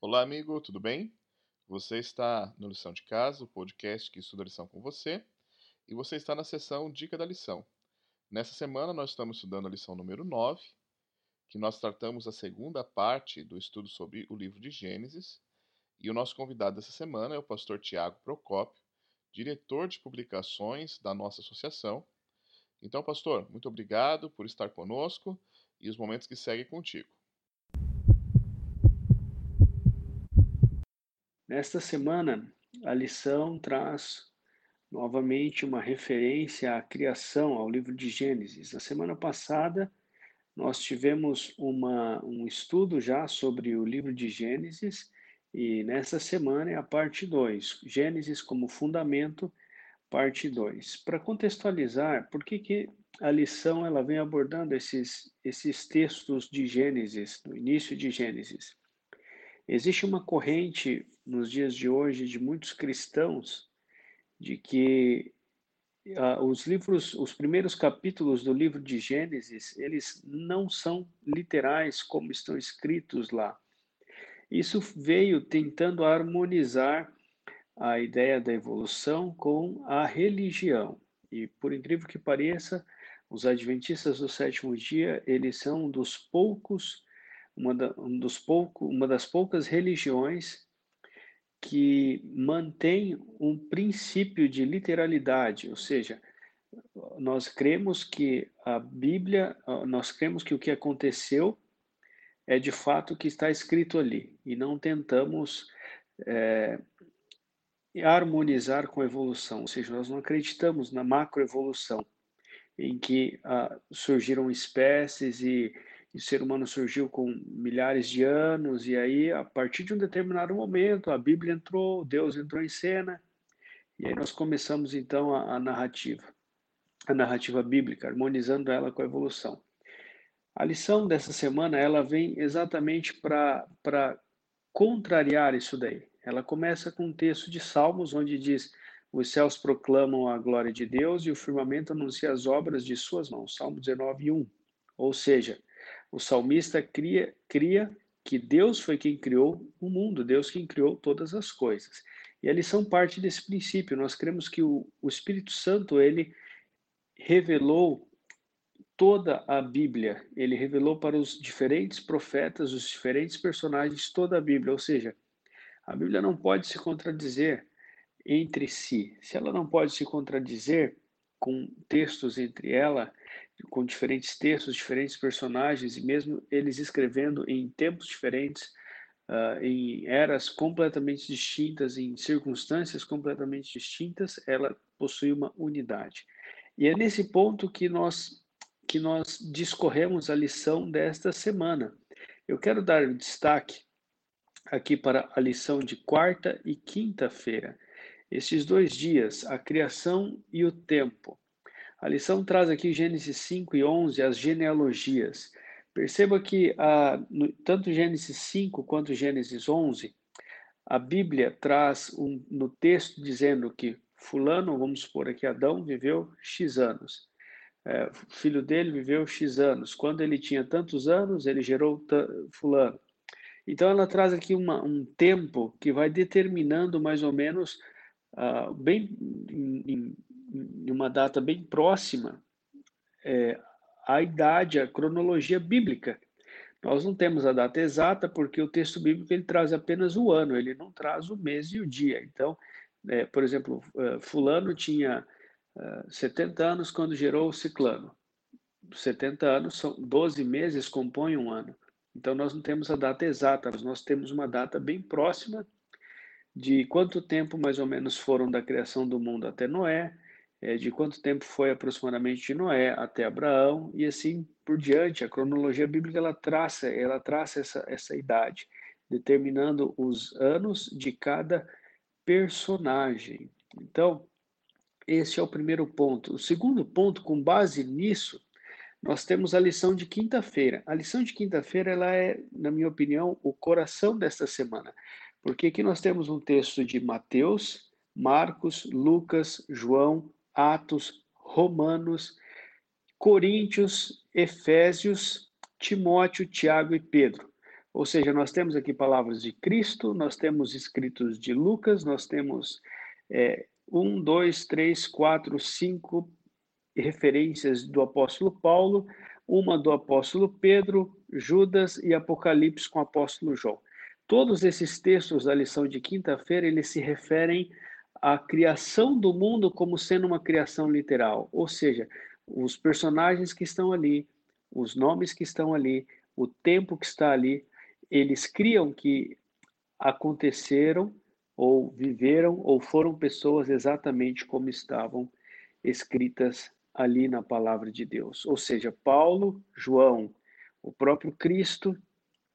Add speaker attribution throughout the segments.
Speaker 1: Olá, amigo, tudo bem? Você está no Lição de Casa, o podcast que estuda a lição com você, e você está na sessão Dica da Lição. Nessa semana nós estamos estudando a lição número 9, que nós tratamos a segunda parte do estudo sobre o livro de Gênesis, e o nosso convidado dessa semana é o pastor Tiago Procópio, diretor de publicações da nossa associação. Então, pastor, muito obrigado por estar conosco e os momentos que seguem contigo.
Speaker 2: Nesta semana, a lição traz novamente uma referência à criação, ao livro de Gênesis. Na semana passada, nós tivemos uma, um estudo já sobre o livro de Gênesis e nessa semana é a parte 2, Gênesis como fundamento, parte 2. Para contextualizar, por que, que a lição ela vem abordando esses, esses textos de Gênesis, no início de Gênesis? Existe uma corrente nos dias de hoje de muitos cristãos de que uh, os livros, os primeiros capítulos do livro de Gênesis, eles não são literais como estão escritos lá. Isso veio tentando harmonizar a ideia da evolução com a religião. E por incrível que pareça, os adventistas do sétimo dia, eles são um dos poucos uma, da, um dos pouco, uma das poucas religiões que mantém um princípio de literalidade, ou seja, nós cremos que a Bíblia, nós cremos que o que aconteceu é de fato o que está escrito ali e não tentamos é, harmonizar com a evolução, ou seja, nós não acreditamos na macroevolução, em que ah, surgiram espécies e o ser humano surgiu com milhares de anos, e aí, a partir de um determinado momento, a Bíblia entrou, Deus entrou em cena, e aí nós começamos então a, a narrativa, a narrativa bíblica, harmonizando ela com a evolução. A lição dessa semana, ela vem exatamente para contrariar isso daí. Ela começa com um texto de Salmos, onde diz: Os céus proclamam a glória de Deus e o firmamento anuncia as obras de suas mãos. Salmo 19, 1. Ou seja, o salmista cria, cria que Deus foi quem criou o mundo, Deus quem criou todas as coisas. E a lição parte desse princípio. Nós cremos que o, o Espírito Santo, ele revelou toda a Bíblia, ele revelou para os diferentes profetas, os diferentes personagens, toda a Bíblia. Ou seja, a Bíblia não pode se contradizer entre si. Se ela não pode se contradizer com textos entre ela, com diferentes textos, diferentes personagens, e mesmo eles escrevendo em tempos diferentes, uh, em eras completamente distintas, em circunstâncias completamente distintas, ela possui uma unidade. E é nesse ponto que nós que nós discorremos a lição desta semana. Eu quero dar destaque aqui para a lição de quarta e quinta-feira. Esses dois dias, a criação e o tempo. A lição traz aqui Gênesis 5 e 11 as genealogias. Perceba que ah, no, tanto Gênesis 5 quanto Gênesis 11, a Bíblia traz um, no texto dizendo que Fulano, vamos supor aqui, Adão, viveu X anos. É, filho dele viveu X anos. Quando ele tinha tantos anos, ele gerou Fulano. Então, ela traz aqui uma, um tempo que vai determinando mais ou menos, uh, bem em, em uma data bem próxima, é, a idade, a cronologia bíblica. Nós não temos a data exata porque o texto bíblico ele traz apenas o ano, ele não traz o mês e o dia. Então, é, por exemplo, é, fulano tinha 70 anos quando gerou o ciclano. 70 anos, são 12 meses compõem um ano. Então, nós não temos a data exata, mas nós temos uma data bem próxima de quanto tempo mais ou menos foram da criação do mundo até Noé, é, de quanto tempo foi aproximadamente de Noé até Abraão e assim por diante. A cronologia bíblica ela traça, ela traça essa, essa idade, determinando os anos de cada personagem. Então, esse é o primeiro ponto. O segundo ponto, com base nisso, nós temos a lição de quinta-feira. A lição de quinta-feira, ela é, na minha opinião, o coração desta semana, porque aqui nós temos um texto de Mateus, Marcos, Lucas, João, Atos, Romanos, Coríntios, Efésios, Timóteo, Tiago e Pedro. Ou seja, nós temos aqui palavras de Cristo, nós temos escritos de Lucas, nós temos é, um, dois, três, quatro, cinco referências do apóstolo Paulo, uma do apóstolo Pedro, Judas e Apocalipse com o apóstolo João. Todos esses textos da lição de quinta-feira, eles se referem à criação do mundo como sendo uma criação literal, ou seja, os personagens que estão ali, os nomes que estão ali, o tempo que está ali, eles criam que aconteceram ou viveram ou foram pessoas exatamente como estavam escritas ali na palavra de Deus. Ou seja, Paulo, João, o próprio Cristo,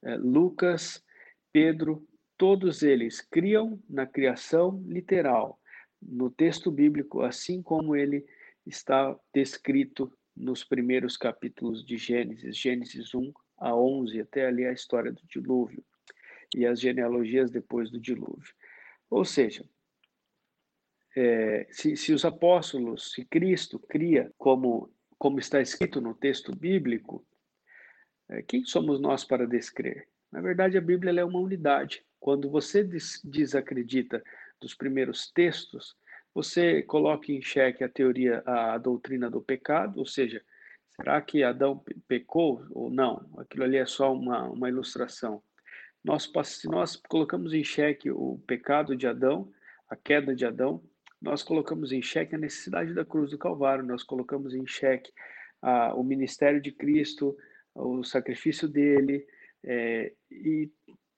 Speaker 2: é, Lucas, Pedro, todos eles criam na criação literal, no texto bíblico, assim como ele está descrito nos primeiros capítulos de Gênesis, Gênesis 1 a 11, até ali a história do dilúvio e as genealogias depois do dilúvio. Ou seja, é, se, se, os apóstolos, se Cristo cria como, como está escrito no texto bíblico, é, quem somos nós para descrer? Na verdade, a Bíblia é uma unidade. Quando você des, desacredita dos primeiros textos, você coloca em xeque a teoria, a, doutrina do pecado, ou seja, será que Adão pecou ou não? Aquilo ali é só uma, uma ilustração. Nós, se nós colocamos em xeque o pecado de Adão, a queda de Adão, nós colocamos em xeque a necessidade da cruz do Calvário, nós colocamos em xeque o ministério de Cristo, o sacrifício dele, é, e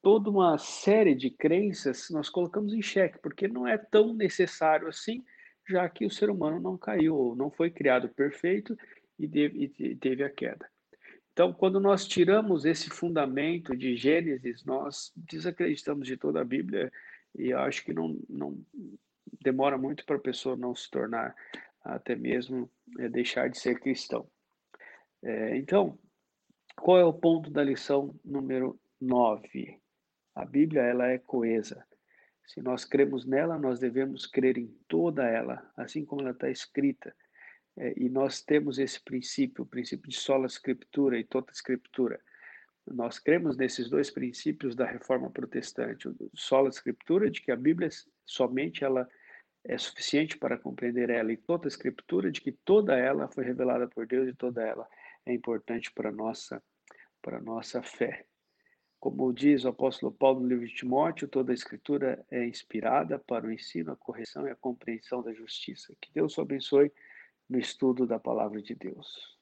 Speaker 2: toda uma série de crenças nós colocamos em xeque, porque não é tão necessário assim, já que o ser humano não caiu, não foi criado perfeito e teve a queda. Então, quando nós tiramos esse fundamento de Gênesis, nós desacreditamos de toda a Bíblia e acho que não, não demora muito para a pessoa não se tornar, até mesmo é, deixar de ser cristão. É, então, qual é o ponto da lição número 9? A Bíblia ela é coesa. Se nós cremos nela, nós devemos crer em toda ela, assim como ela está escrita. É, e nós temos esse princípio, o princípio de sola escritura e toda escritura. Nós cremos nesses dois princípios da reforma protestante, sola escritura, de que a Bíblia somente ela é suficiente para compreender ela, e toda escritura, de que toda ela foi revelada por Deus e toda ela é importante para nossa para nossa fé. Como diz o apóstolo Paulo no livro de Timóteo, toda a escritura é inspirada para o ensino, a correção e a compreensão da justiça. Que Deus o abençoe no estudo da palavra de Deus.